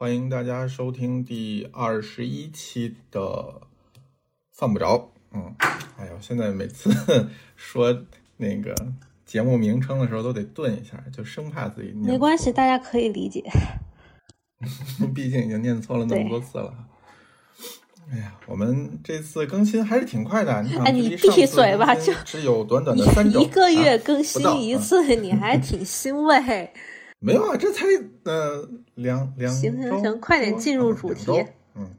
欢迎大家收听第二十一期的《犯不着》。嗯，哎呦，现在每次 说那个节目名称的时候都得顿一下，就生怕自己念错。没关系，大家可以理解。毕竟已经念错了那么多次了。哎呀，我们这次更新还是挺快的。你看，哎，你闭嘴吧，就只有短短的三周，一个月更啊新一次，你还挺欣慰。没有啊，这才呃两两行行行，快点进入主题。嗯，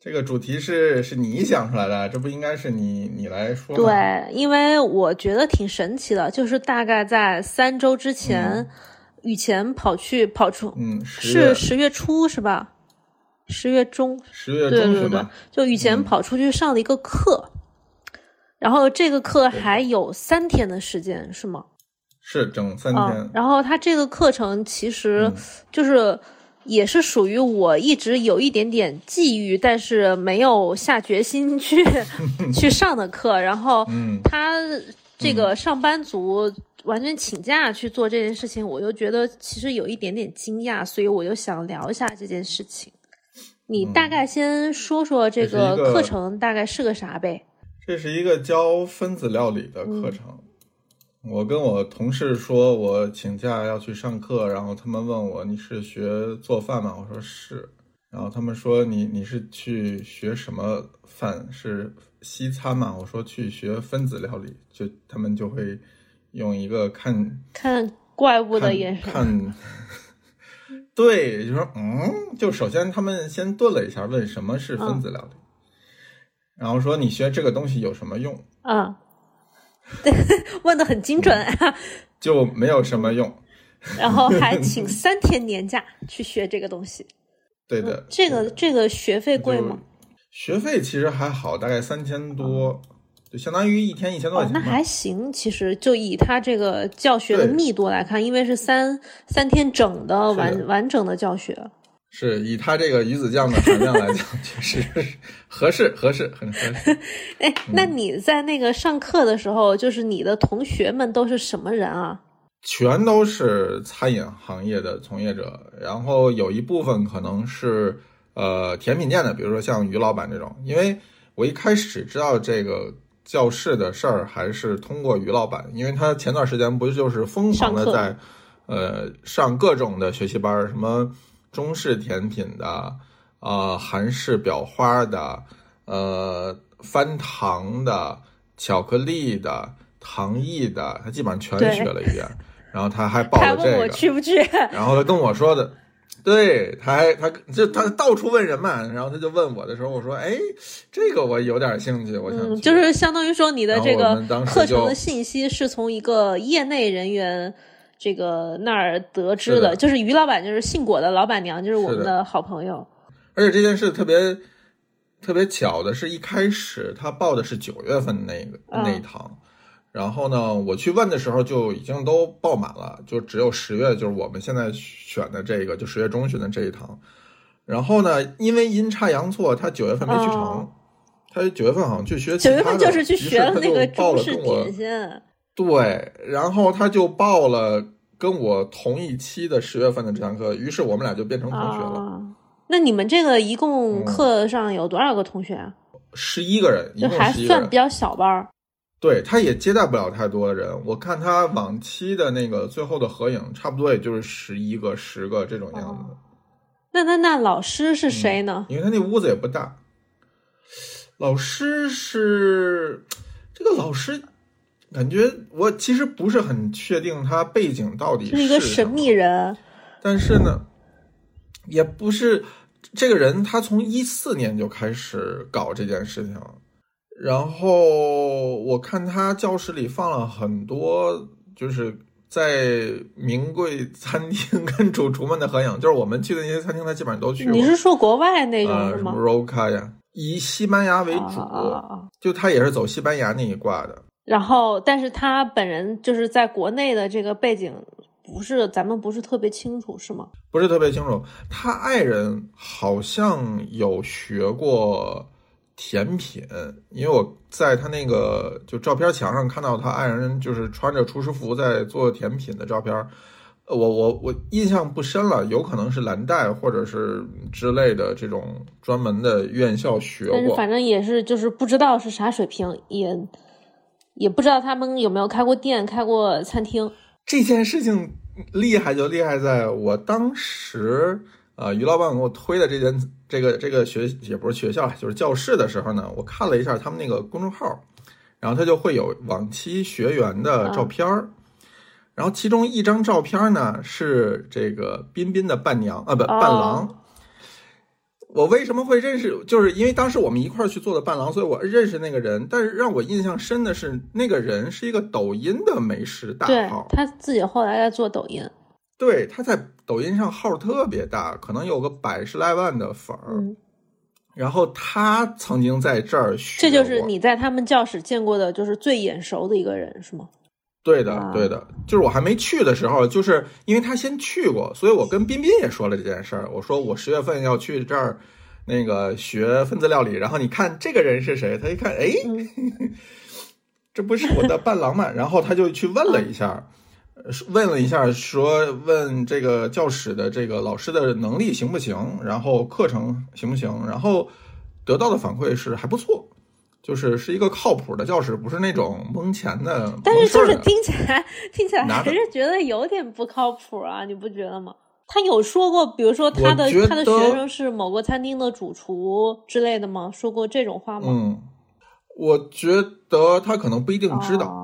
这个主题是是你想出来的，这不应该是你你来说吗？对，因为我觉得挺神奇的，就是大概在三周之前，雨前跑去跑出，嗯，十是十月初是吧？十月中，十月对对对中是吧，，就雨前嗯跑出去上了一个课，然后这个课还有三天的时间，是吗？是整三嗯天，，然后他这个课程其实嗯就是也是属于我一直有一点点觊觎，但是没有下决心去 去上的课。然后嗯他这个上班族完全请假去做这件事情，我又觉得其实有一点点惊讶，所以我就想聊一下这件事情。你大概先说说这个课程大概是个啥呗？这是一个教分子料理的课程。嗯我跟我同事说，我请假要去上课，然后他们问我你是学做饭吗？我说是。然后他们说你你是去学什么饭？是西餐吗？我说去学分子料理。就他们就会用一个看看怪物的眼神，看，对，就说嗯，就首先他们先顿了一下，问什么是分子料理，然后说你学这个东西有什么用？嗯，对，问的很精准。就没有什么用。然后还请三天年假去学这个东西。对的，这个这个学费贵吗？？学费其实还好，大概三千多，就相当于一天一千多块哦，那。还行。其实就以他这个教学的密度来看，因为是三三天整的完完整的教学。是以它这个鱼子酱的含量来讲，确实合适，合适，很合适。哎，嗯那你在那个上课的时候，就是你的同学们都是什么人啊？全都是餐饮行业的从业者，然后有一部分可能是呃甜品店的，比如说像于老板这种。因为我一开始知道这个教室的事儿，还是通过于老板，因为他前段时间不就是疯狂的在呃上各种的学习班儿，什么中式甜品的，呃韩式裱花的，呃翻糖的，巧克力的，糖艺的，他基本上全学了一遍。然后他还报他问我了这个，去不去？然后他跟我说的，对，他还他就他到处问人嘛，然后他就问我的时候，我说，哎，这个我有点兴趣，我想嗯，就是相当于说你的这个课程的信息是从一个业内人员这个那儿得知是的就是于老板，就是姓果的老板娘，就是我们的的好朋友。而且这件事特别特别巧的是，一开始他报的是九月份那个、嗯那一堂，然后呢，我去问的时候就已经都报满了，就只有十月，就是我们现在选的这个，就十月中旬的这一堂。然后呢，因为阴差阳错，他九月份没去成，哦他九月份好像去学九，月份就是去学了那个报中式了点心，对，然后他就报了跟我同一期的十月份的这堂课，于是我们俩就变成同学了，啊。那你们这个一共嗯课上有多少个同学啊？十一个人，一就还算比。较小班儿。对，他也接待不了太多的人。我看他往期的那个最后的合影，差不多也就是十一个、十个这种样子，哦那那那老师是谁呢？因为他那屋子也不大。老师是这个老师，感觉我其实不是很确定他背景到底是一个神秘人。但是呢，也不是这个人，他从一四年就开始搞这件事情，然后我看他教室里放了很多，就是在名贵餐厅跟主厨们的合影，就是我们去的那些餐厅，他基本上都去过。你是说国外那种吗什么？Roca 呀，以西班牙为主，啊啊啊啊就他也是走西班牙那一挂的。然后，但是他本人就是在国内的这个背景，不是咱们不是特别清楚，是吗？不是特别清楚。他爱人好像有学过甜品，因为我在他那个就照片墙上看到他爱人就是穿着厨师服在做甜品的照片。呃我我我印象不深了，有可能是蓝带或者是之类的这种专门的院校学过。但是反正也是就是不知道是啥水平，也也不知道他们有没有开过店、开过餐厅。这件事情厉害就厉害在我当时，呃，于老板给我推的这间这个这个学也不是学校，就是教室的时候呢，我看了一下他们那个公众号，然后他就会有往期学员的照片儿，然后其中一张照片呢是这个彬彬的伴娘啊，不伴郎。我为什么会认识？就是因为当时我们一块儿去做的伴郎，所以我认识那个人。但是让我印象深的是，那个人是一个抖音的美食大对号。他自己后来在做抖音，对，他在抖音上号特别大，可能有个百十来万的粉儿。嗯，然后他曾经在这儿学这就是你在他们教室见过的，就是最眼熟的一个人，是吗？对的啊，对的，就是我还没去的时候，就是因为他先去过，所以我跟彬彬也说了这件事儿。我说我十月份要去这儿，那个学分子料理，然后你看这个人是谁？他一看，哎，嗯 这不是我的伴郎吗？然后他就去问了一下，呃问了一下，说问这个教室的这个老师的能力行不行，然后课程行不行，然后得到的反馈是还不错。就是是一个靠谱的教室，不是那种蒙钱的。但是就是听起来听起来还是觉得有点不靠谱啊，你不觉得吗？他有说过，比如说他的他的学生是某个餐厅的主厨之类的吗？说过这种话吗？嗯，我觉得他可能不一定知道。哦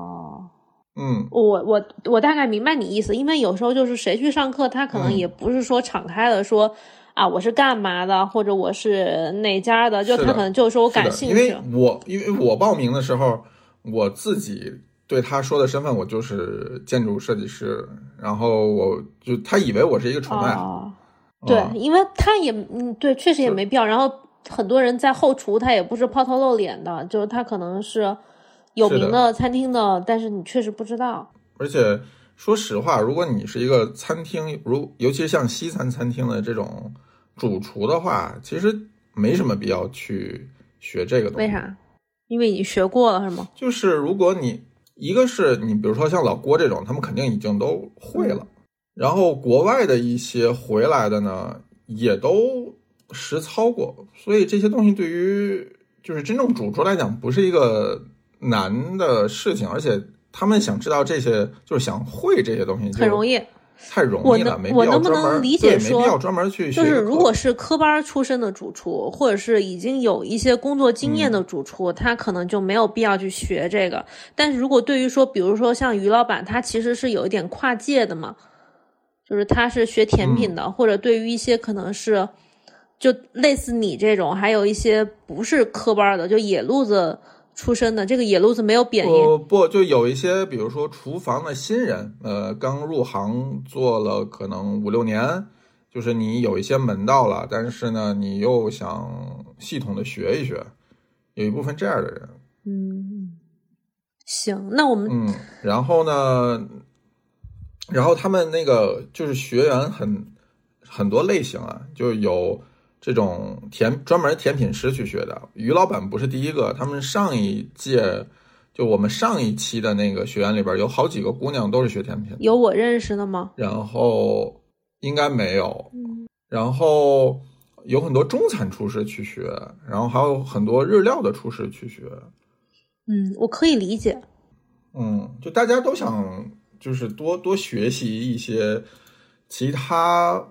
嗯，我我我大概明白你意思，因为有时候就是谁去上课，他可能嗯也不是说敞开的说、啊我是干嘛的，或者我是哪家的，就他可能就是说我感兴趣因为。我因为我报名的时候，我自己对他说的身份我就是建筑设计师，然后我就他以为我是一个纯爱好。哦，对，嗯因为他也嗯，对，确实也没必要。然后很多人在后厨，他也不是抛头露脸的，就是他可能是有名的餐厅的，但是你确实不知道。而且说实话，如果你是一个餐厅，如尤其是像西餐餐厅的这种主厨的话，其实没什么必要去学这个东西。为？啥？因为你学过了是吗？就是如果你一个是你比如说像老郭这种，他们肯定已经都会了，然后国外的一些回来的呢，也都实操过，所以这些东西对于就是真正主厨来讲，不是一个难的事情，而且他们想知道这些，就是想会这些东西，很容易。太容易了，我能没必我能不要专门能理解说必要专门去学就是如果是科班出身的主厨，或者是已经有一些工作经嗯验的主厨，他可能就没有必要去学这个。但是如果对于说，比如说像于老板，他其实是有一点跨界的嘛，就是他是学甜品嗯的，或者对于一些可能是就类似你这种，还有一些不是科班的，就野路子出身的，这个野路子没有贬义。不不，就有一些，比如说厨房的新人，呃，刚入行做了可能五六年，就是你有一些门道了，但是呢，你又想系统的学一学，有一部分这样的人，嗯，行，那我们嗯，然后呢，然后他们那个就是学员很很多类型啊，就有这种甜专门甜品师去学的。于老板不是第一个，他们上一届就我们上一期的那个学员里边有好几个姑娘都是学甜品的，有我认识的吗？然后应该没有，嗯然后有很多中餐厨师去学，然后还有很多日料的厨师去学，嗯，我可以理解。嗯，就大家都想就是多多学习一些其他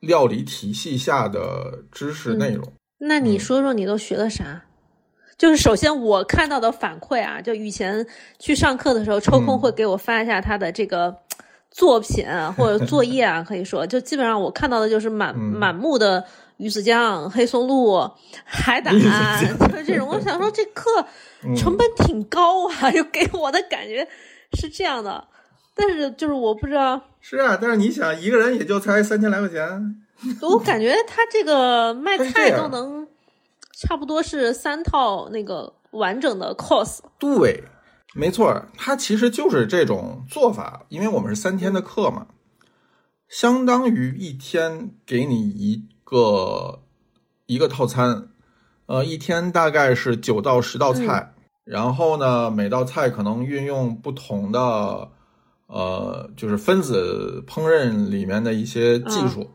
料理体系下的知识内容。那你嗯说说你都学了啥？就是首先我看到的反馈啊，就以前去上课的时候，抽空嗯会给我发一下他的这个作品啊或者作业啊，可以说就基本上我看到的就是满、嗯满目的鱼子酱、黑松露、海胆，就是这种。我想说这课嗯成本挺高啊，就给我的感觉是这样的。但是就是我不知道，是啊，但是你想，一个人也就才三千来块钱，我感觉他这个卖菜都能差不多是三套那个完整的 course。对，没错，他其实就是这种做法，因为我们是三天的课嘛，相当于一天给你一个一个套餐，呃，一天大概是九到十道菜，然后呢，每道菜可能运用不同的呃，就是分子烹饪里面的一些技术。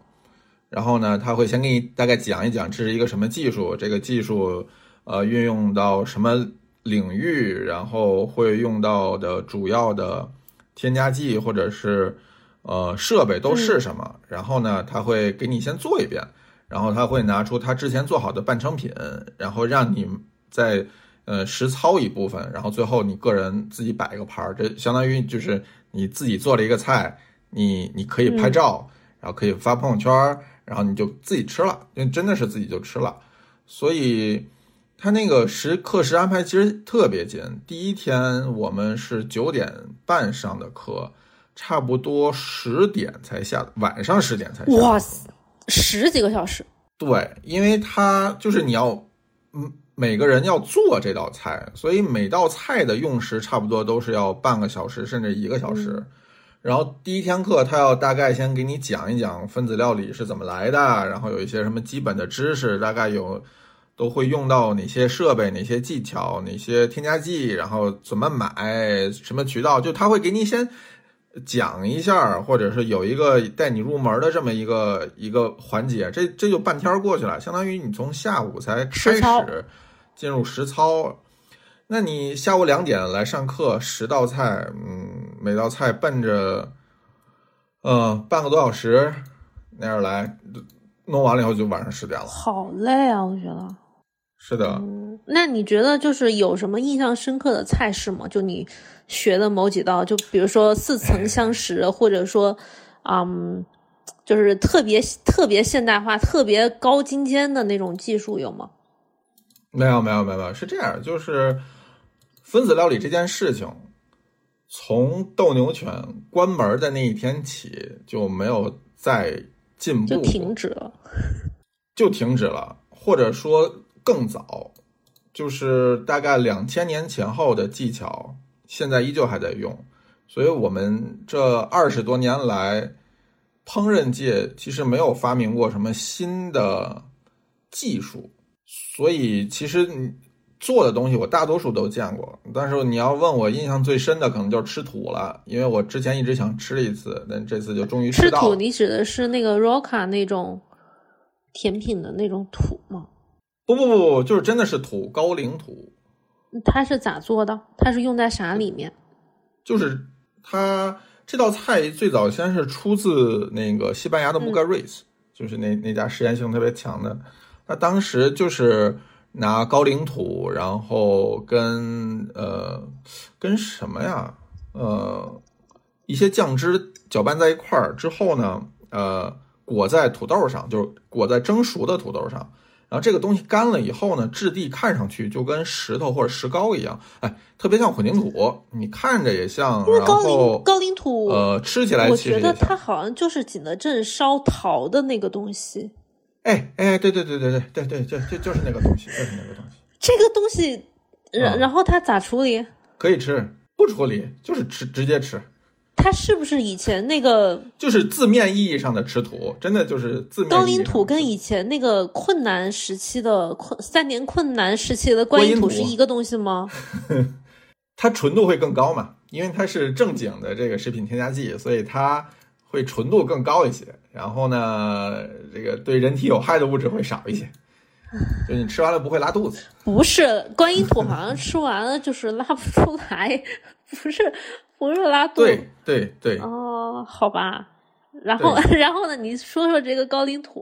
然后呢，他会先给你大概讲一讲这是一个什么技术，这个技术呃运用到什么领域，然后会用到的主要的添加剂或者是呃设备都是什么。然后呢，他会给你先做一遍，然后他会拿出他之前做好的半成品，然后让你在呃实操一部分，然后最后你个人自己摆一个盘儿，这相当于就是你自己做了一个菜，你你可以拍照，然后可以发朋友圈。然后你就自己吃了，因为真的是自己就吃了，所以他那个时课时安排其实特别紧。第一天我们是九点半上的课，差不多十点才下，晚上十点才下。哇塞，十几个小时。对，因为他就是你要，嗯，每个人要做这道菜，所以每道菜的用时差不多都是要半个小时甚至一个小时。然后第一天课，他要大概先给你讲一讲分子料理是怎么来的，然后有一些什么基本的知识，大概有都会用到哪些设备、哪些技巧、哪些添加剂，然后怎么买、什么渠道，就他会给你先讲一下，或者是有一个带你入门的这么一个一个环节。这这就半天过去了，相当于你从下午才开始进入实操。那你下午两点来上课，十道菜，嗯，每道菜奔着，呃，半个多小时那样来，弄完了以后就晚上十点了。好累啊，我觉得。是的。那你觉得就是有什么印象深刻的菜式吗？就你学的某几道，就比如说似曾相识，或者说，嗯，就是特别特别现代化、特别高精尖的那种技术有吗？没有，没有，没有，是这样，就是。分子料理这件事情，从斗牛犬关门的那一天起就没有再进步，就停止了，就停止了，或者说更早，就是大概两千年前后的技巧，现在依旧还在用。所以，我们这二十多年来，烹饪界其实没有发明过什么新的技术，所以其实你。做的东西我大多数都见过，但是你要问我印象最深的，可能就是吃土了，因为我之前一直想吃一次，但这次就终于吃到。吃土，你指的是那个 Roca 那种甜品的那种土吗？不不不不，就是真的是土，高岭土。它是咋做的？它是用在啥里面？就是它这道菜最早先是出自那个西班牙的 Mugaritz，就是那那家实验性特别强的，那当时就是。拿高岭土，然后跟呃跟什么呀？呃，一些酱汁搅拌在一块儿之后呢，呃，裹在土豆上，就是裹在蒸熟的土豆上。然后这个东西干了以后呢，质地看上去就跟石头或者石膏一样，哎，特别像混凝土。你看着也像，因为高岭高岭土，呃，吃起来我觉得它好像就是景德镇烧陶的那个东西。哎哎，对对对对对对对，就就就是那个东西，就是那个东西。这个东西，然然后它咋处理？可以吃，不处理就是吃，直接吃。它是不是以前那个？就是字面意义上的吃土，真的就是字面。高岭土跟以前那个困难时期的困三年困难时期的观音土是一个东西吗？它纯度会更高嘛？因为它是正经的这个食品添加剂，所以它。会纯度更高一些，然后呢，这个对人体有害的物质会少一些，就你吃完了不会拉肚子。不是观音土，好像吃完了就是拉不出来，不是不是拉肚。对对对。哦，好吧。然后 然后呢？你说说这个高岭土。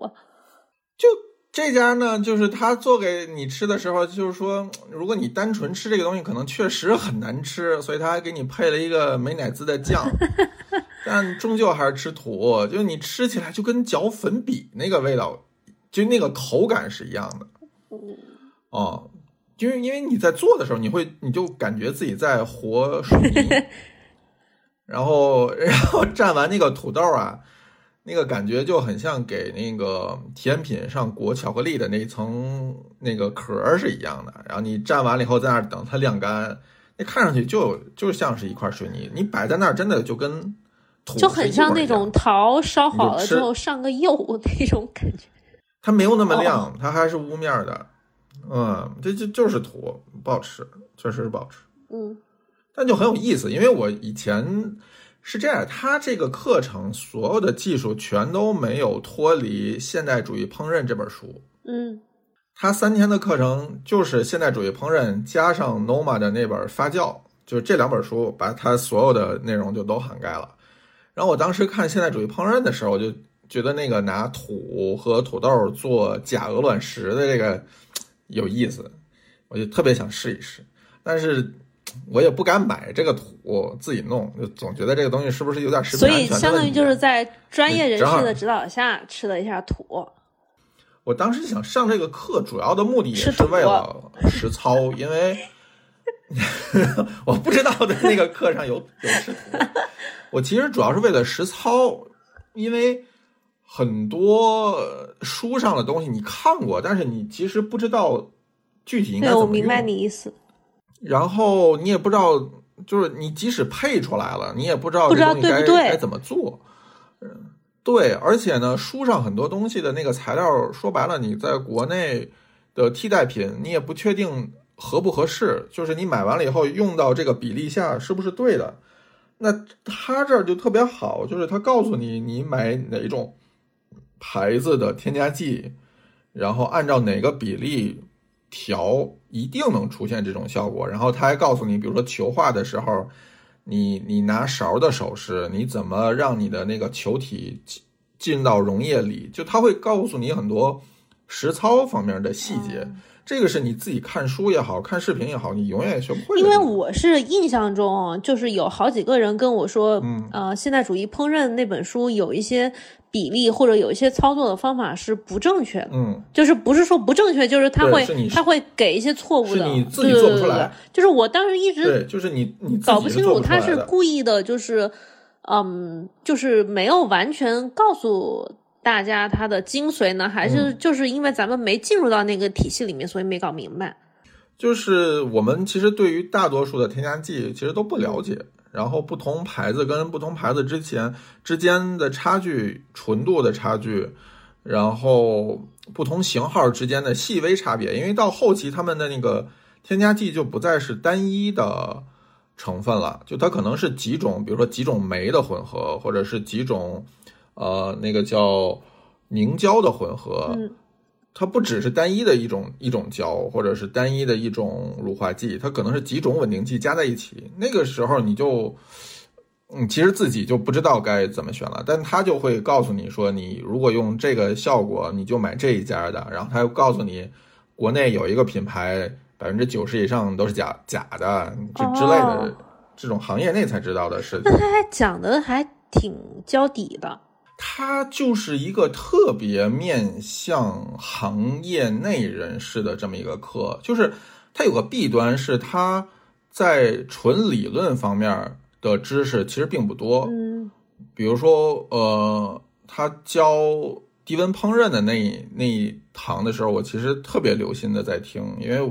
就这家呢，就是他做给你吃的时候，就是说，如果你单纯吃这个东西，可能确实很难吃，所以他还给你配了一个美乃滋的酱。但终究还是吃土，就是你吃起来就跟嚼粉笔那个味道，就那个口感是一样的。哦，就是因为你在做的时候，你会你就感觉自己在和水 泥，然后然后 蘸完那个土豆啊，那个感觉就很像给那个甜品上裹巧克力的那一层那个壳是一样的。然后你蘸完了以后，在那儿等它晾干，那看上去就就像是一块水泥，你摆在那儿真的就跟土。就很像那种桃烧好了之后上个釉 那种感觉，它没有那么亮，它还是雾面的，嗯，这就就是土，不好吃，确实是不好吃，嗯，但就很有意思，因为我以前是这样，他这个课程所有的技术全都没有脱离《现代主义烹饪》这本书。嗯他三天的课程就是现代主义烹饪加上 Noma 的那本发酵，就是这两本书把它所有的内容就都涵盖了。然后我当时看现代主义烹饪的时候，我就觉得那个拿土和土豆做假鹅卵石的这个有意思，我就特别想试一试，但是我也不敢买这个土自己弄，就总觉得这个东西是不是有点食品所安全所以相当于就是在专业人士的指导下吃了一下土。我当时想上这个课，主要的目的也是为了实操，因为 我不知道的那个课上有有吃土。我其实主要是为了实操，因为很多书上的东西你看过，但是你其实不知道具体应该，怎么我明白。你意思，然后你也不知道，就是你即使配出来了，你也不知道不知道这东西该对不对该怎么做。嗯，对，而且呢，书上很多东西的那个材料，说白了，你在国内的替代品，你也不确定合不合适，就是你买完了以后用到这个比例下是不是对的。那他这儿就特别好，就是他告诉你你买哪种牌子的添加剂，然后按照哪个比例调，一定能出现这种效果。然后他还告诉你，比如说球化的时候，你你拿勺的手势，你怎么让你的那个球体进进到溶液里，就他会告诉你很多实操方面的细节。这个是你自己看书也好看视频也好，你永远也学不会。因为我是印象中，就是有好几个人跟我说，嗯呃，现代主义烹饪那本书有一些比例或者有一些操作的方法是不正确的，嗯，就是不是说不正确，就是他会他会给一些错误的，你自己对做不出来。对对对就是我当时一直对，就是你你自搞不清楚他是。故意的，就是嗯，就是没有完全告诉大家它的精髓呢，还嗯是就是因为咱们没进入到那个体系里面，所以没搞明白。就是我们其实对于大多数的添加剂其实都不了解，然后不同牌子跟不同牌子之前之间的差距、纯度的差距，然后不同型号之间的细微差别，因为到后期他们的那个添加剂就不再是单一的成分了，就它可能是几种，比如说几种酶的混合，或者是几种呃那个叫凝胶的混合，它不只是单一的一种一种胶，或者是单一的一种乳化剂，它可能是几种稳定剂加在一起。那个时候你就，嗯，其实自己就不知道该怎么选了，但他就会告诉你说，你如果用这个效果，你就买这一家的。然后他又告诉你，国内有一个品牌，百分之九十以上都是假假的，这之类的哦，这种行业内才知道的事情那。他还讲的还挺交底的，它就是一个特别面向行业内人士的这么一个课，就是它有个弊端是它在纯理论方面的知识其实并不多，嗯。比如说呃，他教低温烹饪的那一那一堂的时候，我其实特别留心的在听，因为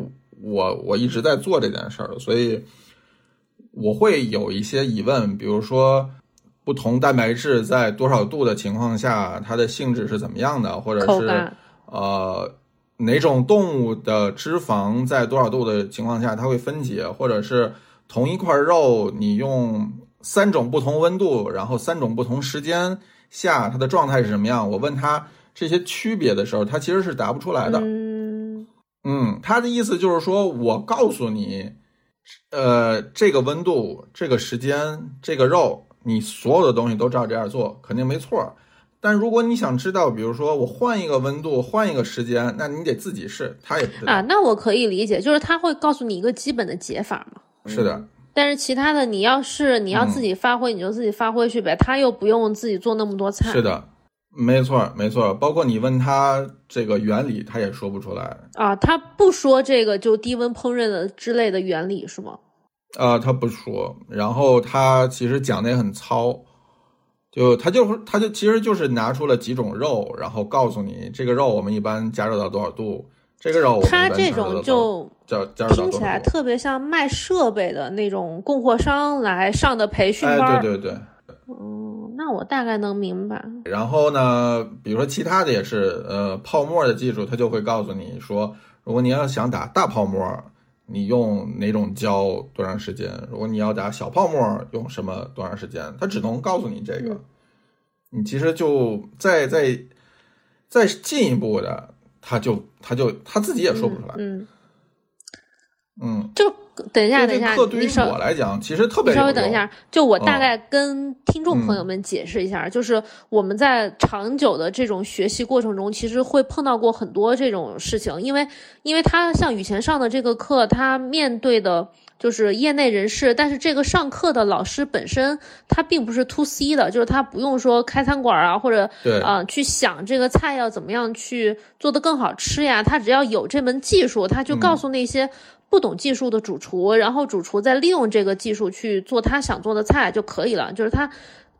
我我一直在做这件事儿，所以我会有一些疑问，比如说不同蛋白质在多少度的情况下，它的性质是怎么样的，或者是呃哪种动物的脂肪在多少度的情况下它会分解，或者是同一块肉你用三种不同温度，然后三种不同时间下它的状态是什么样？我问他这些区别的时候，他其实是答不出来的。嗯嗯，他的意思就是说我告诉你，呃，这个温度、这个时间、这个肉，你所有的东西都照这样做，肯定没错。但如果你想知道，比如说我换一个温度、换一个时间，那你得自己试，他也不知道。啊，那我可以理解，就是他会告诉你一个基本的解法嘛。是的，但是其他的，你要是你要自己发挥，你就自己发挥去呗。他又不用自己做那么多菜。是的，没错，没错。包括你问他这个原理，他也说不出来。啊，他不说这个就低温烹饪的之类的原理是吗？啊、他不说，然后他其实讲的也很糙，就他就是他就其实就是拿出了几种肉，然后告诉你这个肉我们一般加热到多少度，这个肉我们一他这种就加加热到听起来。特别像卖设备的那种供货商来上的培训班。哎，对对对。嗯，那我大概能明白。然后呢，比如说其他的也是，呃，泡沫的技术，他就会告诉你说，如果你要想打大泡沫，你用哪种胶多长时间？如果你要打小泡沫，用什么多长时间？它只能告诉你这个。嗯你其实就再再再进一步的，他就他就他自己也说不出来。嗯，嗯，就等一下，等一下，课对于我来讲，其实特别稍微等一下，就我大嗯概跟听众朋友们解释一下，就是我们在长久的这种学习过程中，其实会碰到过很多这种事情，因为因为他像以前上的这个课，他面对的就是业内人士，但是这个上课的老师本身他并不是 to C 的，就是他不用说开餐馆啊，或者对啊、去想这个菜要怎么样去做得更好吃呀，他只要有这门技术，他就嗯告诉那些。不懂技术的主厨，然后主厨再利用这个技术去做他想做的菜就可以了。就是他，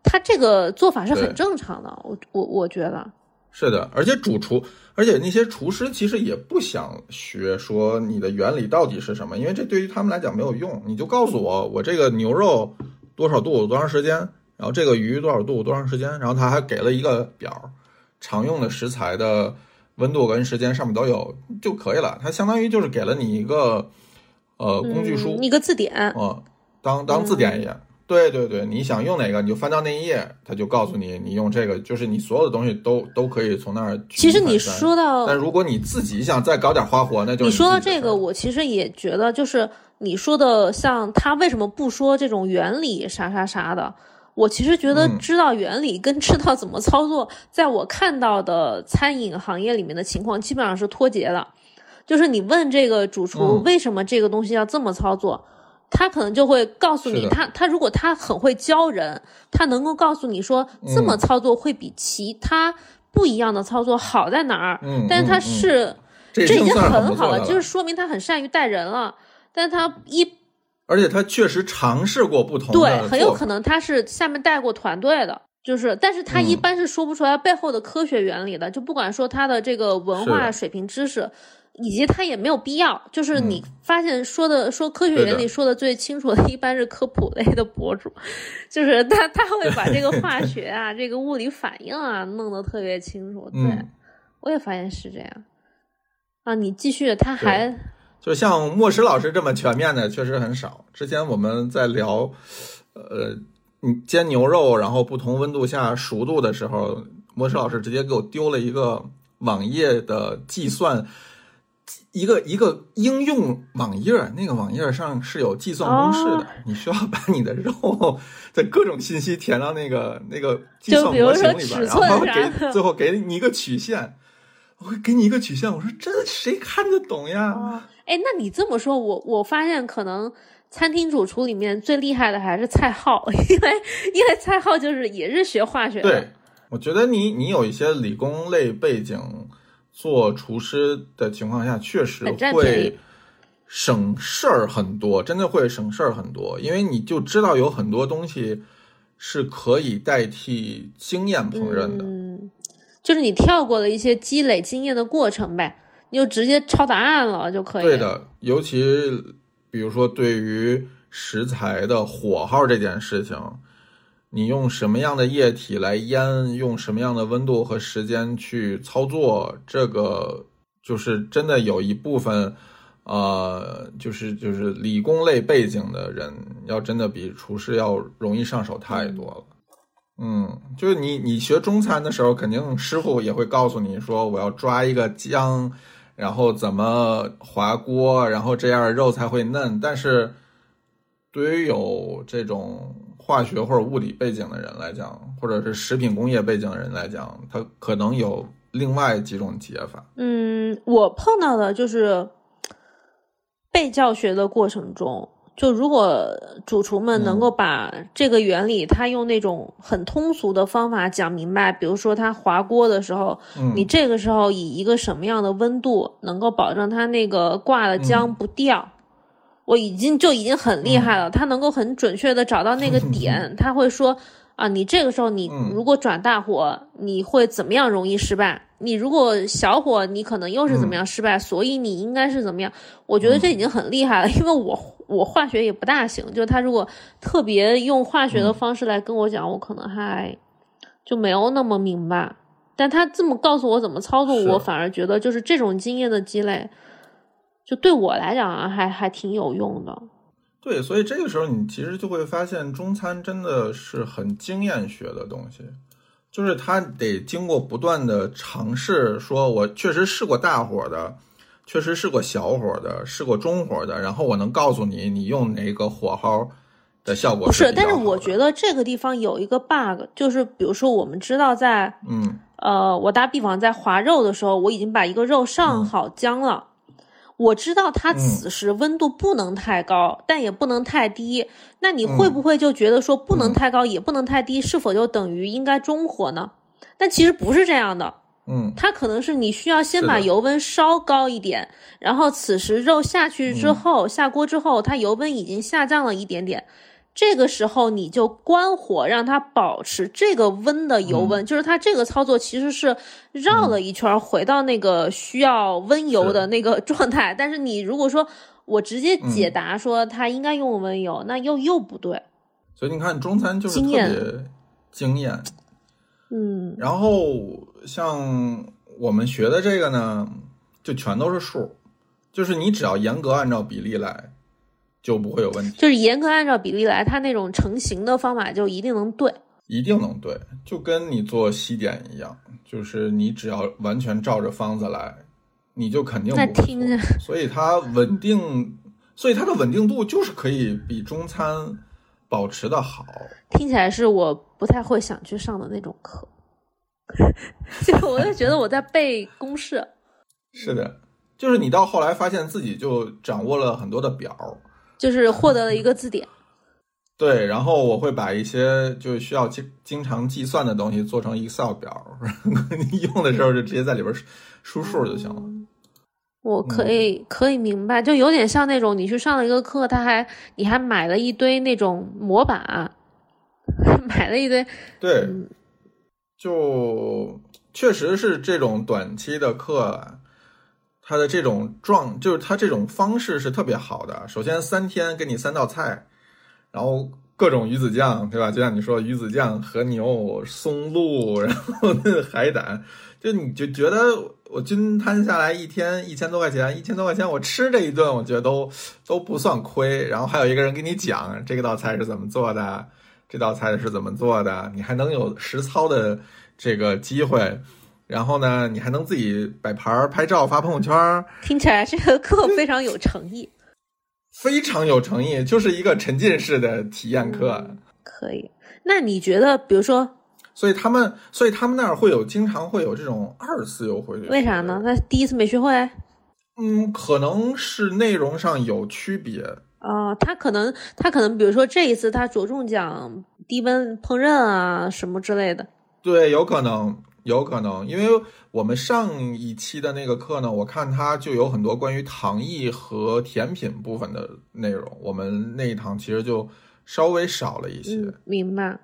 他这个做法是很正常的。我我我觉得，是的，而且主厨，而且那些厨师其实也不想学说你的原理到底是什么，因为这对于他们来讲没有用。你就告诉我，我这个牛肉多少度多长时间，然后这个鱼多少度多长时间，然后他还给了一个表，常用的食材的温度跟时间上面都有就可以了。它相当于就是给了你一个呃工具书嗯，，一个字典，嗯，当当字典一样。对对对，你想用哪个你就翻到那一页，它就告诉你，你用这个，就是你所有的东西都都可以从那儿其实你说到但如果你自己想再搞点花活，那就是你说到这个，我其实也觉得，就是你说的，像他为什么不说这种原理啥啥啥的？我其实觉得嗯知道原理跟知道怎么操作，在我看到的餐饮行业里面的情况，基本上是脱节的。就是你问这个主厨嗯为什么这个东西要这么操作，他可能就会告诉你，他他如果他很会教人，他能够告诉你说这么嗯操作会比其他不一样的操作好在哪儿。嗯，但是他是。这这已经很好了，就是说明他很善于带人了。但他一而且他确实尝试过不同的对，很有可能他是下面带过团队的，就是，但是他一嗯般是说不出来背后的科学原理的。就不管说他的这个文化水平知识，以及他也没有必要。就是你嗯发现说的说科学原理说的最清楚的，一般是科普类的博主，就是他他会把这个化 学啊、这个物理反应啊弄得特别清楚。对，嗯我也发现是这样。啊，你继续，他还就像莫石老师这么全面的，确实很少。之前我们在聊，呃，你煎牛肉，然后不同温度下熟度的时候，莫石老师直接给我丢了一个网页的计算，一个一个应用网页，那个网页上是有计算公式的，哦你需要把你的肉 的各种信息填到那个那个计算模型里边，尺然后给最后给你一个曲线。我会给你一个曲线，我说这谁看得懂呀？哦，哎，那你这么说，我我发现可能餐厅主厨里面最厉害的还是蔡浩，因为因为蔡浩就是也是学化学的。对，我觉得你你有一些理工类背景，做厨师的情况下，确实会省事儿很多，真的会省事儿很多，因为你就知道有很多东西是可以代替经验烹饪的。嗯，就是你跳过了一些积累经验的过程呗，你就直接抄答案了就可以。对，的，尤其比如说对于食材的火候这件事情，你用什么样的液体来腌，用什么样的温度和时间去操作，这个就是真的有一部分，呃，就是就是理工类背景的人，要真的比厨师要容易上手太多了。嗯，就是你你学中餐的时候，肯定师傅也会告诉你说，我要抓一个姜，然后怎么滑锅，然后这样肉才会嫩。但是对于有这种化学或者物理背景的人来讲，或者是食品工业背景的人来讲，他可能有另外几种解法。嗯，我碰到的就是被教学的过程中，就如果主厨们能够把这个原理，他用那种很通俗的方法讲明白，比如说他划锅的时候，嗯，你这个时候以一个什么样的温度能够保证它那个挂的浆不掉？我已经就已经很厉害了，他能够很准确的找到那个点，他会说啊，你这个时候你嗯如果转大火，你会怎么样容易失败？你如果小火，你可能又是怎么样失败？所以你应该是怎么样？我觉得这已经很厉害了，因为我我化学也不大行，就是他如果特别用化学的方式来跟我讲，我可能还就没有那么明白。但他这么告诉我怎么操作，我反而觉得就是这种经验的积累，就对我来讲啊，还还挺有用的。对，所以这个时候你其实就会发现，中餐真的是很经验学的东西，就是他得经过不断的尝试，说我确实试过大火的，确实试过小火的，试过中火的，然后我能告诉你，你用哪个火候的效果不是，但是是我觉得这个地方有一个 bug，就是比如说我们知道在嗯呃，我打比方在划肉的时候，我已经把一个肉上好浆了。我知道它此时温度不能太高，但也不能太低。那你会不会就觉得说不能太高，也不能太低，是否就等于应该中火呢？但其实不是这样的，嗯它可能是你需要先把油温稍高一点，然后此时肉下去之后，下锅之后，它油温已经下降了一点点。这个时候你就关火，让它保持这个温的油温，就是它这个操作其实是绕了一圈，回到那个需要温油的那个状态。但是你如果说我直接解答说它应该用温油，那又又不对。所以你看中餐就是特经验别惊艳，嗯，然后像我们学的这个呢，就全都是数，就是你只要严格按照比例来，就不会有问题，就是严格按照比例来，它那种成型的方法就一定能对。一定能对，就跟你做西点一样，就是你只要完全照着方子来，你就肯定不那听着所以它稳定，所以它的稳定度就是可以比中餐保持的好。听起来是我不太会想去上的那种课，就我就觉得我在背公式。是的，就是你到后来发现自己就掌握了很多的表，就是获得了一个字典。对，然后我会把一些就需要经经常计算的东西做成 Excel 表，你 用的时候就直接在里边输数就行了。我可以、可以明白，就有点像那种你去上了一个课，他还你还买了一堆那种模板，买了一堆，对，嗯就确实是这种短期的课啊，它的这种状，就是它这种方式是特别好的。首先三天给你三道菜，然后各种鱼子酱，对吧？就像你说，鱼子酱、和牛、松露，然后那个海胆，就你就觉得我均摊下来一天一千多块钱，一千多块钱我吃这一顿，我觉得都都不算亏。然后还有一个人给你讲这个道菜是怎么做的，这道菜是怎么做的，你还能有实操的这个机会。然后呢，你还能自己摆盘儿、拍照、发朋友圈儿，听起来这个课非常有诚意。非常有诚意，就是一个沉浸式的体验课。嗯可以，那你觉得，比如说，所以他们，所以他们那儿会有经常会有这种二次优惠。为啥呢？？那第一次没学会，嗯，可能是内容上有区别。哦，他可能他可能，比如说这一次他着重讲低温烹饪啊什么之类的。对，有可能，有可能，因为我们上一期的那个课呢，我看它就有很多关于糖艺和甜品部分的内容，我们那一堂其实就稍微少了一些。嗯，明白。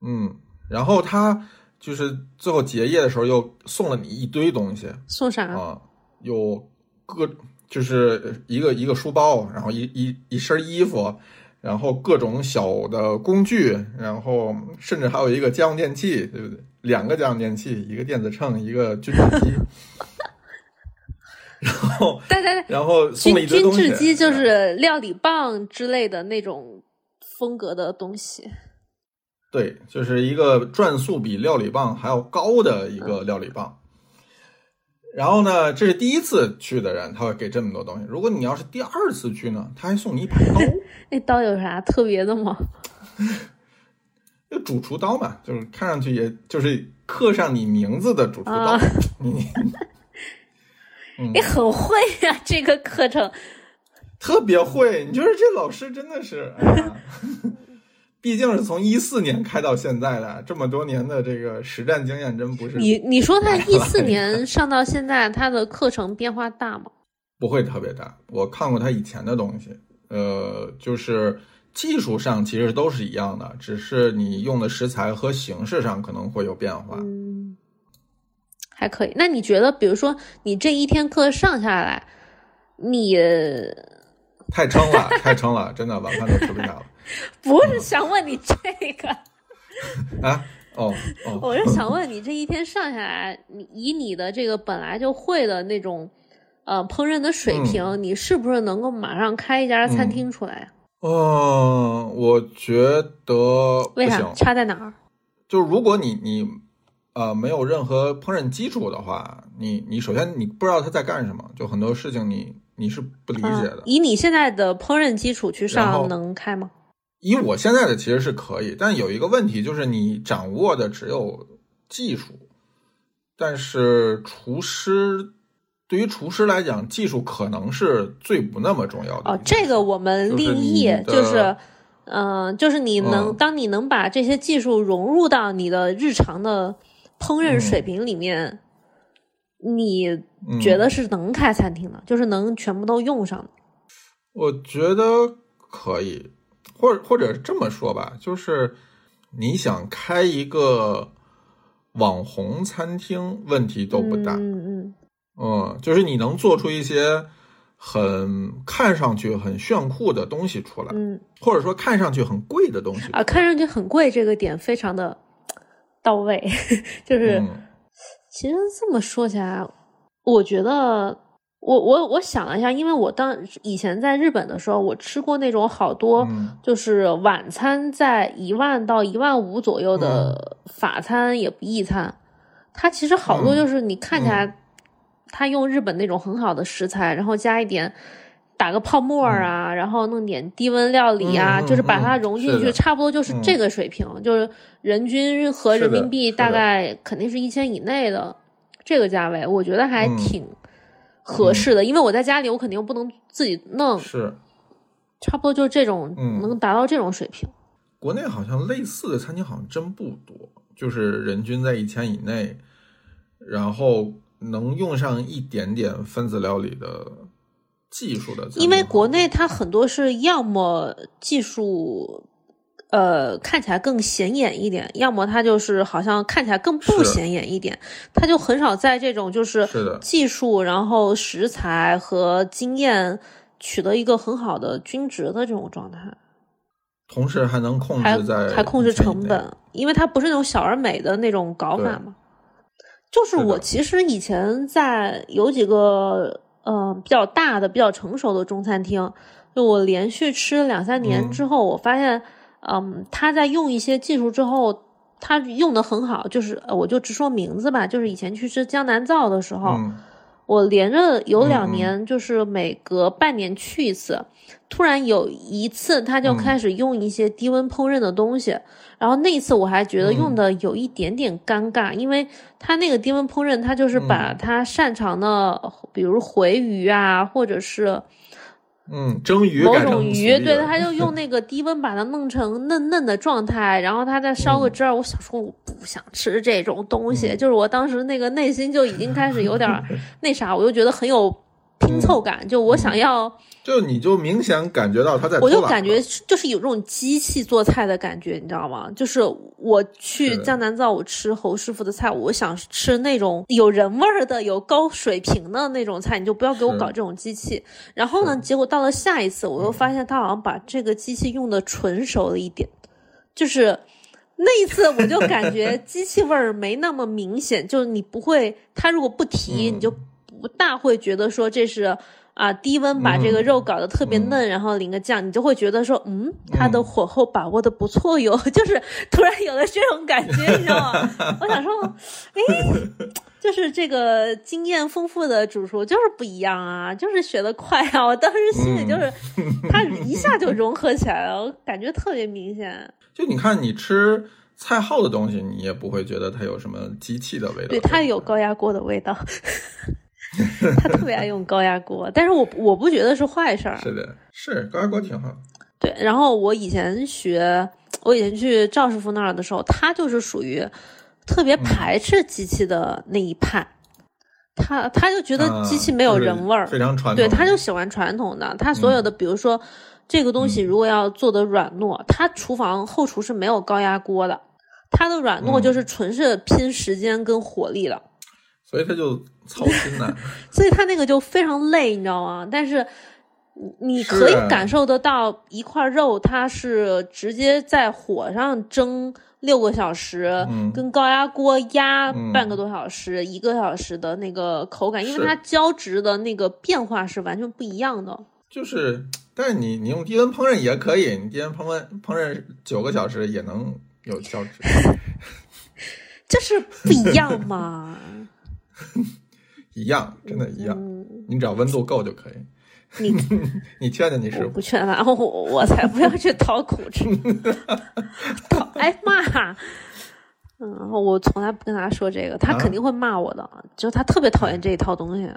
嗯，然后他就是最后结业的时候又送了你一堆东西送啥？啊，有各就是一个一个书包，然后一一一身衣服，然后各种小的工具，然后甚至还有一个家用电器，对不对？两个家用电器，一个电子秤，一个均质机，然后对对对，然后送了一均均堆东西，质机就是料理棒之类的那种风格的东西。对，就是一个转速比料理棒还要高的一个料理棒。然后呢，这是第一次去的人，他会给这么多东西。如果你要是第二次去呢，他还送你一把刀，那刀有啥特别的吗？就主厨刀嘛，就是看上去也就是刻上你名字的主厨刀。啊你 嗯你很会呀、这个课程。特别会，你就是这老师真的是，哎呀，毕竟是从一四年开到现在的，这么多年的这个实战经验，真不是你你说他一四年上到现在，他的课程变化大吗？不会特别大。我看过他以前的东西，呃，就是技术上其实都是一样的，只是你用的食材和形式上可能会有变化。嗯，还可以。那你觉得，比如说你这一天课上下来，你太撑了，太撑了，真的晚饭都吃不下了 不是想问你这个，啊！哦哦，我是想问你这一天上下来，你以你的这个本来就会的那种呃烹饪的水平，你是不是能够马上开一家餐厅出来？嗯，我觉得为啥差在哪儿？就如果你你呃没有任何烹饪基础的话，你你首先你不知道他在干什么，就很多事情你你是不理解的。以你现在的烹饪基础去上能开吗？以我现在的其实是可以，但有一个问题就是你掌握的只有技术，但是厨师对于厨师来讲，技术可能是最不那么重要的。哦，这个我们另议，就是。嗯，就是你能，当你能把这些技术融入到你的日常的烹饪水平里面，你觉得是能开餐厅的，就是能全部都用上的。我觉得可以，或者或者这么说吧，就是你想开一个网红餐厅，问题都不大。嗯嗯嗯，就是你能做出一些。很看上去很炫酷的东西出来，嗯，或者说看上去很贵的东西啊，看上去很贵这个点非常的到位，就是其实这么说起来，我觉得我我我想了一下，因为我当以前在日本的时候，我吃过那种好多就是晚餐在一万到一万五左右的法餐也不意餐，它其实好多就是你看起来。他用日本那种很好的食材，然后加一点打个泡沫啊，然后弄点低温料理啊，就是把它融进去，差不多就是这个水平，就是人均和人民币大概肯定是一千以内的这个价位，我觉得还挺合适的。因为我在家里，我肯定不能自己弄，是差不多就是这种能达到这种水平。国内好像类似的餐厅好像真不多，就是人均在一千以内，然后。能用上一点点分子料理的技术的，因为国内它很多是要么技术，呃，看起来更显眼一点，要么它就是好像看起来更不显眼一点，它就很少在这种就是技术，然后食材和经验取得一个很好的均值的这种状态，同时还能控制在还控制成本，因为它不是那种小而美的那种搞法嘛。就是我其实以前在有几个嗯比较大的、比较成熟的中餐厅，就我连续吃两三年之后，我发现，嗯，他在用一些技术之后，他用的很好。就是我就直说名字吧，就是以前去吃江南造的时候。我连着有两年，就是每隔半年去一次。突然有一次，他就开始用一些低温烹饪的东西，然后那一次我还觉得用的有一点点尴尬，因为他那个低温烹饪，他就是把他擅长的，比如回鱼啊，或者是。嗯，蒸鱼某种鱼，对，他就 用那个低温把它弄成嫩嫩的状态，然后他再烧个汁儿。我想说，我不想吃这种东西，就是我当时那个内心就已经开始有点 那啥，我就觉得很有。拼凑感，就我想要，就你就明显感觉到他在，我就感觉就是有这种机器做菜的感觉，你知道吗？就是我去江南造，我吃侯师傅的菜，我想吃那种有人味儿的、有高水平的那种菜，你就不要给我搞这种机器。然后呢，结果到了下一次，我又发现他好像把这个机器用的纯熟了一点，就是那一次我就感觉 机器味儿没那么明显，就是你不会，他如果不提，你就。不大会觉得说这是啊低温把这个肉搞得特别嫩，然后淋个酱，你就会觉得说嗯，它的火候把握的不错哟，就是突然有了这种感觉，你知道吗？我想说，哎，就是这个经验丰富的主厨就是不一样啊，就是学得快啊！我当时心里就是，他一下就融合起来了，我感觉特别明显。就你看你吃菜号的东西，你也不会觉得它有什么机器的味道，对，它有高压锅的味道。他特别爱用高压锅，但是我我不觉得是坏事儿。是的，是高压锅挺好。对，然后我以前学，我以前去赵师傅那儿的时候，他就是属于特别排斥机器的那一派。他他就觉得机器没有人味儿，非常传统。对，他就喜欢传统的。他所有的，比如说这个东西如果要做的软糯，他厨房后厨是没有高压锅的，他的软糯就是纯是拼时间跟火力了。所以他就操心呢，所以他那个就非常累，你知道吗？但是你可以感受得到一块肉，它是直接在火上蒸六个小时，嗯跟高压锅压嗯半个多小时、一个小时的那个口感，因为它胶质的那个变化是完全不一样的。就是，但是你你用低温烹饪也可以，你低温烹饪烹饪九个小时也能有胶质，这是不一样嘛？一样，真的一样，嗯，你只要温度够就可以。你 你劝劝你师傅，不劝完，我我才不要去讨苦吃，讨挨骂。嗯，然后我从来不跟他说这个，他啊肯定会骂我的，就他特别讨厌这一套东西。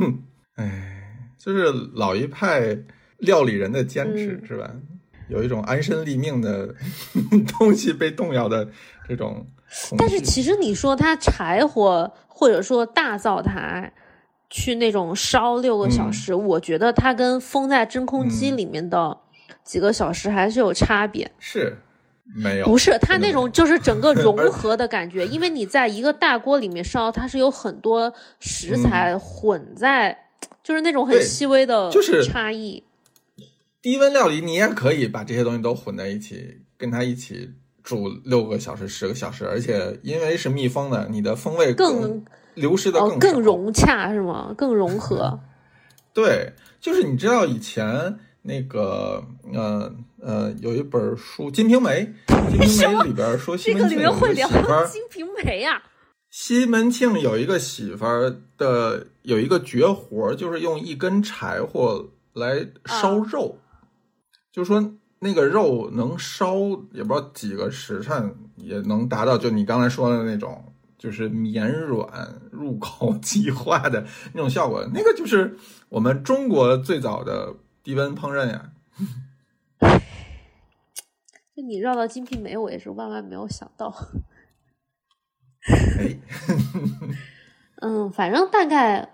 哎，就是老一派料理人的坚持、嗯是吧？有一种安身立命的 东西被动摇的这种。但是其实你说他柴火或者说大灶台去那种烧六个小时，我觉得它跟封在真空机嗯里面的几个小时还是有差别。是没有，不是它那种就是整个融 合的感觉，因为你在一个大锅里面烧，它是有很多食材混在，就是那种很细微的就是差异。低温料理，你也可以把这些东西都混在一起，跟它一起煮六个小时、十个小时，而且因为是密封的，你的风味更流失的哦更少、更融洽是吗？更融合。对，就是你知道以前那个呃呃有一本书《金瓶梅》，《金瓶梅》里边说西门庆有一媳妇儿，金瓶梅啊，西门庆有一个媳妇儿的有一个绝活儿，就是用一根柴火来烧啊肉，就说那个肉能烧也不知道几个时辰，也能达到就你刚才说的那种，就是绵软、入口即化的那种效果。那个就是我们中国最早的低温烹饪呀。就你绕到金瓶梅，我也是万万没有想到。哎，嗯，反正大概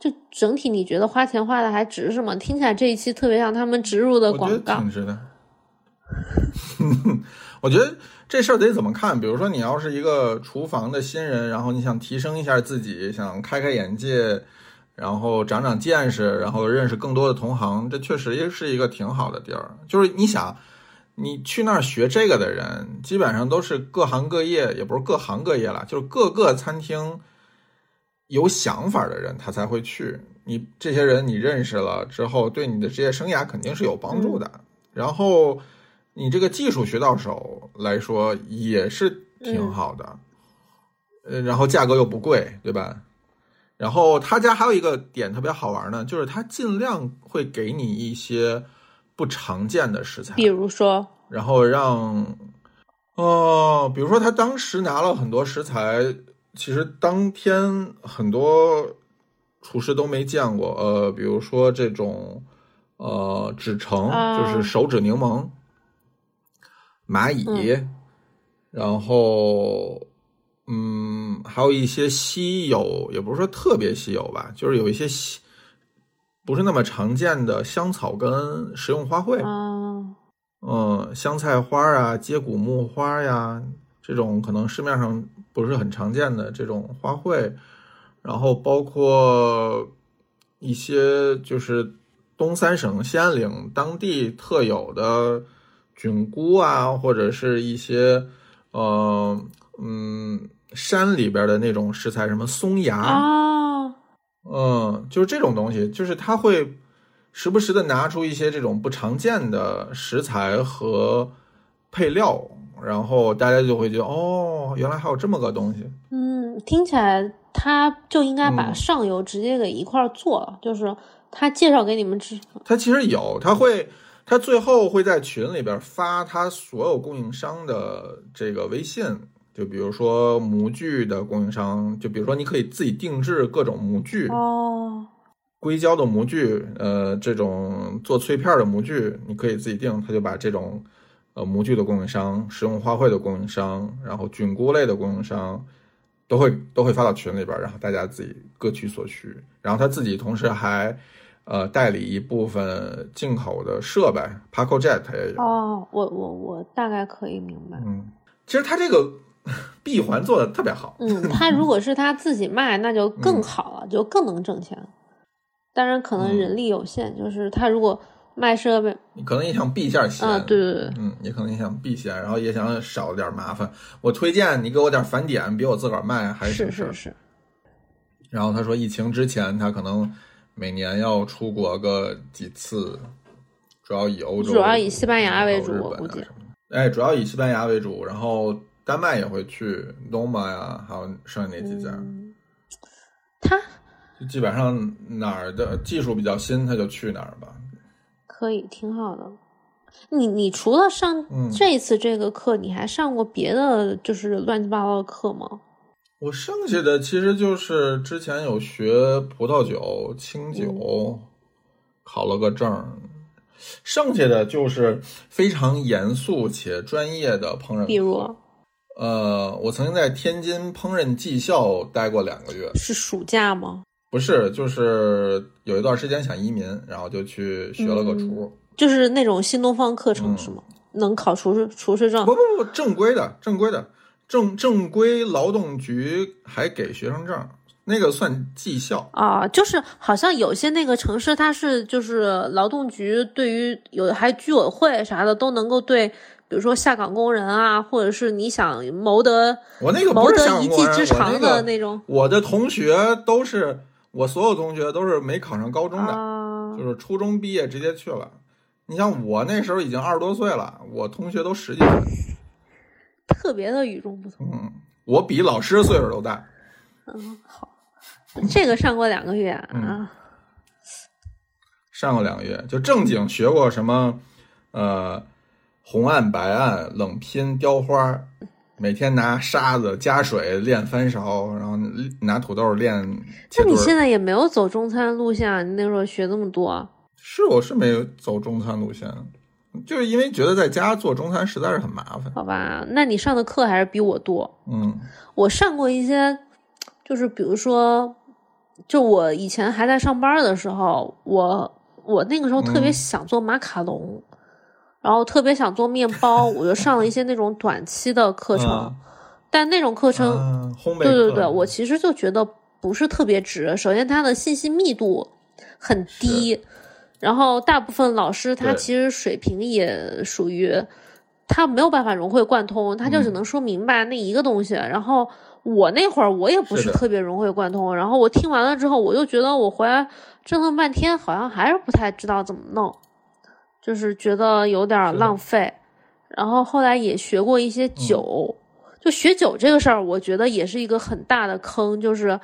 就整体，你觉得花钱花的还值是吗？听起来这一期特别像他们植入的广告挺。值的。我觉得这事儿得怎么看？比如说，你要是一个厨房的新人，然后你想提升一下自己，想开开眼界，然后长长见识，然后认识更多的同行，这确实也是一个挺好的地儿。就是你想，你去那儿学这个的人，基本上都是各行各业，也不是各行各业了，就是各个餐厅有想法的人，他才会去。你这些人你认识了之后，对你的职业生涯肯定是有帮助的。然后你这个技术学到手来说，也是挺好的。呃，然后价格又不贵，对吧？然后他家还有一个点特别好玩呢，就是他尽量会给你一些不常见的食材，比如说，然后让，哦、比如说他当时拿了很多食材，其实当天很多厨师都没见过，呃，比如说这种，呃，纸橙，啊就是手指柠檬，蚂蚁，然后，嗯，还有一些稀有，也不是说特别稀有吧，就是有一些稀，不是那么常见的香草跟食用花卉，啊，嗯，香菜花啊，接骨木花呀，这种可能市面上不是很常见的这种花卉，然后包括一些就是东三省西安岭当地特有的菌菇啊，或者是一些呃嗯山里边的那种食材，什么松芽，啊，嗯，就是这种东西，就是它会时不时的拿出一些这种不常见的食材和配料，然后大家就会觉得哦，原来还有这么个东西。嗯，听起来他就应该把。嗯上游直接给一块儿做了，就是他介绍给你们吃，他其实有，他会，它最后会在群里边发他所有供应商的这个微信，就比如说模具的供应商，就比如说你可以自己定制各种模具，哦，硅胶的模具，呃，这种做脆片的模具，你可以自己定，他就把这种呃模具的供应商、食用花卉的供应商，然后菌菇类的供应商，都会都会发到群里边，然后大家自己各取所需。然后他自己同时还呃代理一部分进口的设备，Paco Jet 也有。哦，我我我大概可以明白。嗯，其实他这个闭环做的特别好。嗯，他如果是他自己卖，那就更嗯好了，就更能挣钱。当然，可能嗯人力有限，就是他如果卖设备，你可能也想避一下嫌，啊，对对对，嗯，也可能也想避嫌，然后也想少点麻烦。我推荐你给我点返点，比我自个儿卖还是省事儿。是是，然后他说，疫情之前他可能每年要出国个几次，主要以欧洲，主要以西班牙为主我估计。哎，主要以西班牙为主，然后丹麦也会去，东马呀，还有剩下那几家，嗯，他就基本上哪儿的技术比较新，他就去哪儿吧。可以挺好的。你你除了上嗯这次这个课，你还上过别的就是乱七八糟的课吗？我剩下的其实就是之前有学葡萄酒、清酒，嗯考了个证，剩下的就是非常严肃且专业的烹饪。比如呃，我曾经在天津烹饪技校待过两个月，是暑假吗？不是，就是有一段时间想移民，然后就去学了个厨。就是那种新东方课程嗯是吗？能考厨师厨师证不？不不，正规的，正规的，正正规劳动局还给学生证，那个算绩效。啊，就是好像有些那个城市，它是就是劳动局对于有还居委会啥的都能够对，比如说下岗工人啊，或者是你想谋得我那个谋得一技之长的那种我的同学都是，我所有同学都是没考上高中的，啊，就是初中毕业直接去了。你像我那时候已经二十多岁了，我同学都十几岁，特别的与众不同。嗯，我比老师岁数都大。嗯，好，这个上过两个月嗯啊，上过两个月，就正经学过什么，呃，红案、白案、冷拼、雕花，每天拿沙子加水练翻勺，然后拿土豆练切那你。现在也没有走中餐路线啊？你那时候学这么多，是，我是没有走中餐路线，就是因为觉得在家做中餐实在是很麻烦。好吧？那你上的课还是比我多。嗯我上过一些，就是比如说，就我以前还在上班的时候，我我那个时候特别嗯想做马卡龙，然后特别想做面包，我就上了一些那种短期的课程，啊 但那种课程，啊烘焙对对对，我其实就觉得不是特别值。首先，它的信息密度很低，然后大部分老师他其实水平也属于他没有办法融会贯通，他就只嗯能说明白那一个东西。然后我那会儿我也不是特别融会贯通，然后我听完了之后，我就觉得我回来折腾半天，好像还是不太知道怎么弄，就是觉得有点儿浪费。然后后来也学过一些嗯酒，就学酒这个事儿，我觉得也是一个很大的坑，就是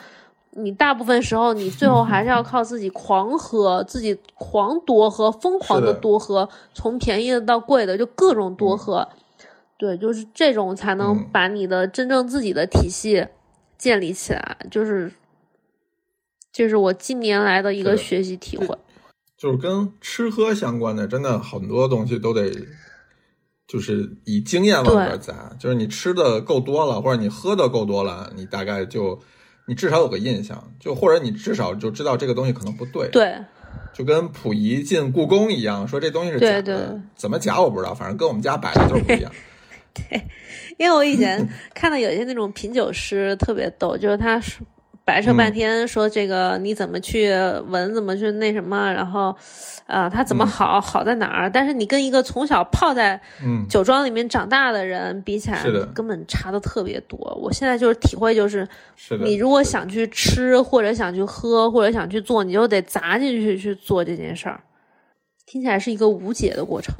你大部分时候你最后还是要靠自己狂喝，自己狂多喝，疯狂的多喝，从便宜的到贵的就各种多喝。对，就是这种才能嗯把你的真正自己的体系建立起来，就是这是我近年来的一个学习体会。就是跟吃喝相关的，真的很多东西都得，就是以经验往里边砸。就是你吃的够多了，或者你喝的够多了，你大概就你至少有个印象，就或者你至少就知道这个东西可能不对。，对，就跟溥仪进故宫一样，说这东西是假的，对对怎么假我不知道，反正跟我们家摆的就是不一样。对因为我以前看到有些那种品酒师特别逗，就是他说摆扯半天说这个你怎么去闻，怎么去那什么，然后呃它怎么好、好在哪儿？但是你跟一个从小泡在嗯，酒庄里面长大的人比起来，根本差的特别多。我现在就是体会就是，你如果想去吃或者想去喝或者想去做，你就得砸进去去做这件事儿。听起来是一个无解的过程。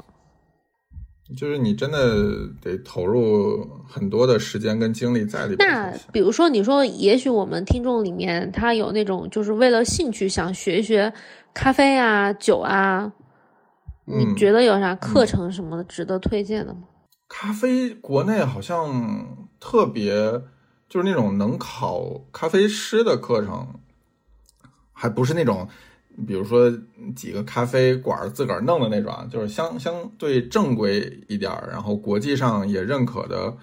就是你真的得投入很多的时间跟精力在里边那。比如说，你说也许我们听众里面他有那种就是为了兴趣想学一学咖啡啊、酒啊，你嗯觉得有啥课程什么的值得推荐的吗？咖啡国内好像特别就是那种能考咖啡师的课程，还不是那种，比如说几个咖啡馆自个儿弄的那种啊，就是相相对正规一点儿，然后国际上也认可的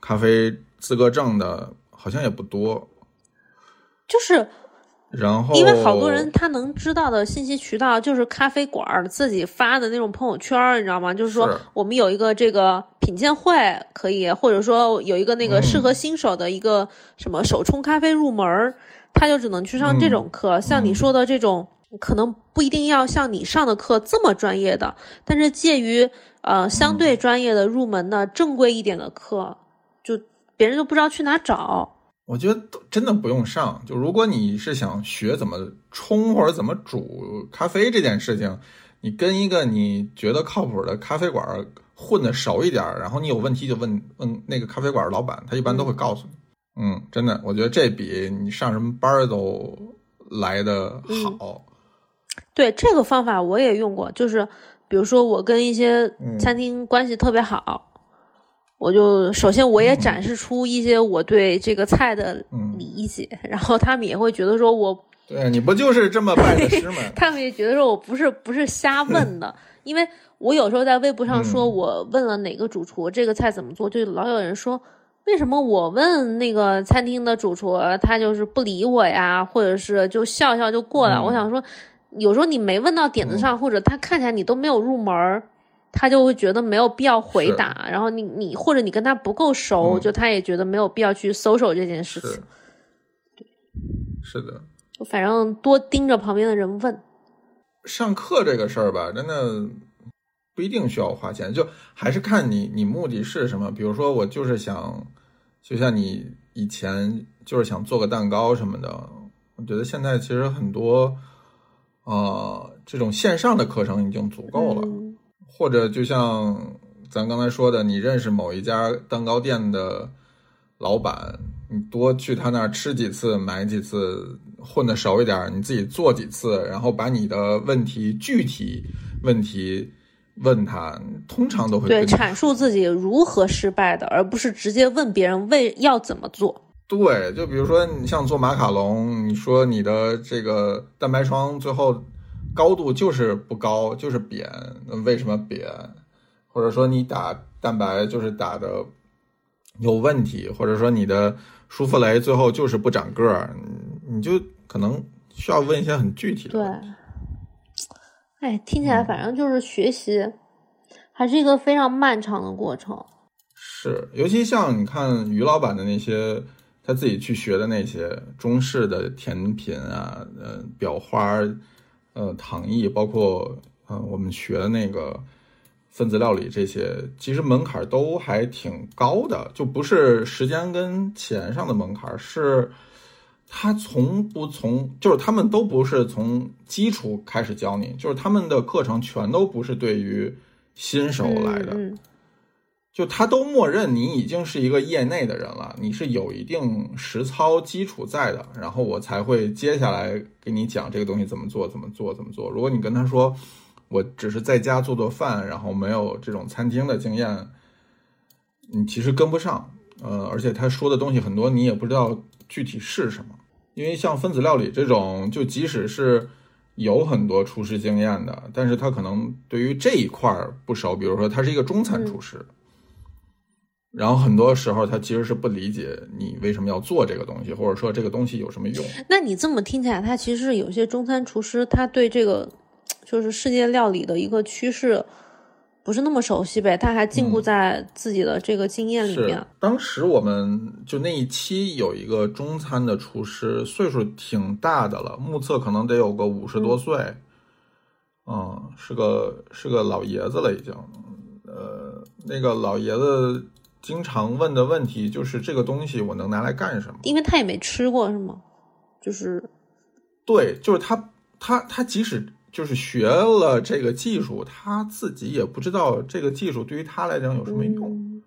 咖啡资格证的，好像也不多。就是然后因为好多人他能知道的信息渠道就是咖啡馆自己发的那种朋友圈，你知道吗？就是说我们有一个这个品鉴会可以，或者说有一个那个嗯适合新手的一个什么手冲咖啡入门儿，他就只能去上这种课。像你说的这种可能不一定要像你上的课这么专业的，但是介于呃相对专业的入门的正规一点的课，就别人都不知道去哪找。我觉得真的不用上，就如果你是想学怎么冲或者怎么煮咖啡这件事情，你跟一个你觉得靠谱的咖啡馆混的熟一点，然后你有问题就问问那个咖啡馆老板，他一般都会告诉你。嗯，真的，我觉得这比你上什么班都来的好。对这个方法我也用过，就是比如说我跟一些餐厅关系特别好。我就首先我也展示出一些我对这个菜的理解，然后他们也会觉得说我对你不就是这么拜的师吗？他们也觉得说我不是不是瞎问的，因为我有时候在微博上说我问了哪个主厨这个菜怎么做，就老有人说为什么我问那个餐厅的主厨他就是不理我呀，或者是就笑笑就过了。我想说，有时候你没问到点子上，或者他看起来你都没有入门儿。他就会觉得没有必要回答，然后你你或者你跟他不够熟，就他也觉得没有必要去搜索这件事情。对，是的。反正多盯着旁边的人问。上课这个事儿吧，真的不一定需要花钱，就还是看你你目的是什么。比如说，我就是想，就像你以前就是想做个蛋糕什么的。我觉得现在其实很多，呃，这种线上的课程已经足够了。或者就像咱刚才说的，你认识某一家蛋糕店的老板，你多去他那儿吃几次，买几次，混的熟一点，你自己做几次，然后把你的问题具体问题问他，通常都会对阐述自己如何失败的，而不是直接问别人为要怎么做。对，就比如说你像做马卡龙，你说你的这个蛋白霜最后。高度就是不高，就是扁，那为什么扁？或者说你打蛋白就是打的有问题，或者说你的舒芙蕾最后就是不长个儿，你就可能需要问一些很具体的。对，哎，听起来反正就是学习还是一个非常漫长的过程。是，尤其像你看于老板的那些他自己去学的那些中式的甜品啊，呃，裱花。呃，糖艺包括呃，我们学的那个分子料理这些，其实门槛都还挺高的，就不是时间跟钱上的门槛，是他从不从，就是他们都不是从基础开始教你，就是他们的课程全都不是对于新手来的。就他都默认你已经是一个业内的人了，你是有一定实操基础在的，然后我才会接下来给你讲这个东西怎么做，怎么做，怎么做。如果你跟他说，我只是在家做做饭，然后没有这种餐厅的经验，你其实跟不上。呃，而且他说的东西很多，你也不知道具体是什么。因为像分子料理这种，就即使是有很多厨师经验的，但是他可能对于这一块不熟。比如说，他是一个中餐厨师。然后很多时候他其实是不理解你为什么要做这个东西，或者说这个东西有什么用。那你这么听起来，他其实有些中餐厨师，他对这个就是世界料理的一个趋势不是那么熟悉呗？他还禁锢在自己的这个经验里面。当时我们就那一期有一个中餐的厨师，岁数挺大的了，目测可能得有个五十多岁，嗯，是个是个老爷子了已经。呃，那个老爷子。经常问的问题就是这个东西我能拿来干什么？因为他也没吃过，是吗？就是，对，就是他，他，他即使就是学了这个技术，他自己也不知道这个技术对于他来讲有什么用，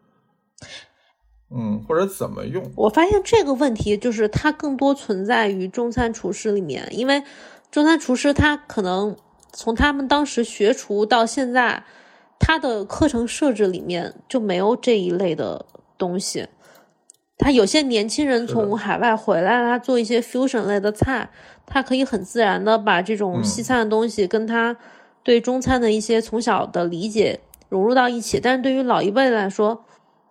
嗯，或者怎么用。我发现这个问题就是它更多存在于中餐厨师里面，因为中餐厨师他可能从他们当时学厨到现在。他的课程设置里面就没有这一类的东西。他有些年轻人从海外回来，他做一些 fusion 类的菜，他可以很自然的把这种西餐的东西跟他对中餐的一些从小的理解融入到一起。但是对于老一辈来说，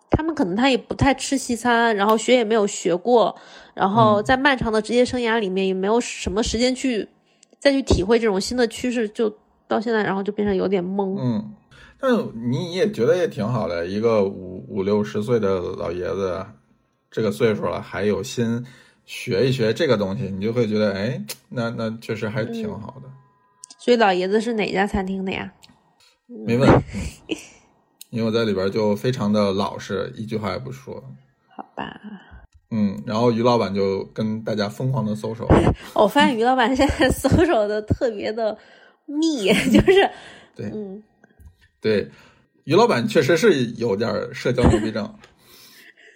他们可能他也不太吃西餐，然后学也没有学过，然后在漫长的职业生涯里面也没有什么时间去再去体会这种新的趋势，就到现在，然后就变成有点懵。嗯。但你也觉得也挺好的，一个五五六十岁的老爷子，这个岁数了还有心学一学这个东西，你就会觉得，哎，那那确实还挺好的。所以老爷子是哪家餐厅的呀？没问，因为我在里边就非常的老实，一句话也不说。好吧。嗯，然后于老板就跟大家疯狂的搜手。我发现于老板现在搜手的特别的密，就是对，嗯，对，于老板确实是有点社交牛逼症。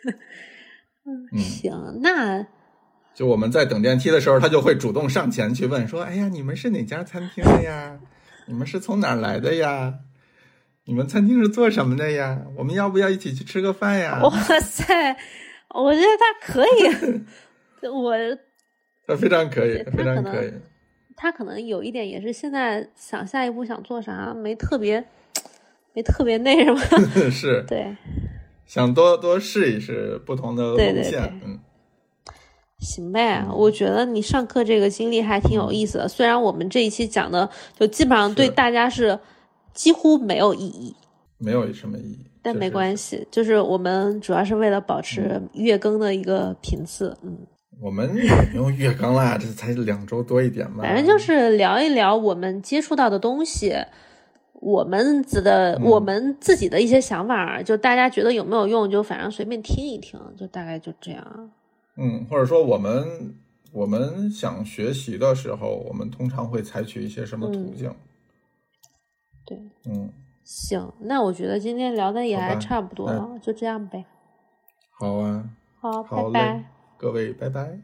嗯，行，那就我们在等电梯的时候，他就会主动上前去问说：“哎呀，你们是哪家餐厅的呀？你们是从哪儿来的呀？你们餐厅是做什么的呀？我们要不要一起去吃个饭呀？”哇塞！我觉得他可以，我 他非常可以，非常可以。他可能有一点也是现在想下一步想做啥，没特别，没特别那什么。是，对，想多多试一试不同的路线。嗯，行呗，我觉得你上课这个经历还挺有意思的。虽然我们这一期讲的就基本上对大家是几乎没有意义，没有什么意义。但没关系，就是我们主要是为了保持月更的一个频次，嗯。我们也没有月更啦，这才两周多一点嘛。反正就是聊一聊我们接触到的东西，我们自的我们自己的一些想法，就大家觉得有没有用，就反正随便听一听，就大概就这样。嗯，或者说我们我们想学习的时候，我们通常会采取一些什么途径？对，嗯。行，那我觉得今天聊的也还差不多了，就这样呗。好啊，好，拜拜，各位，拜拜。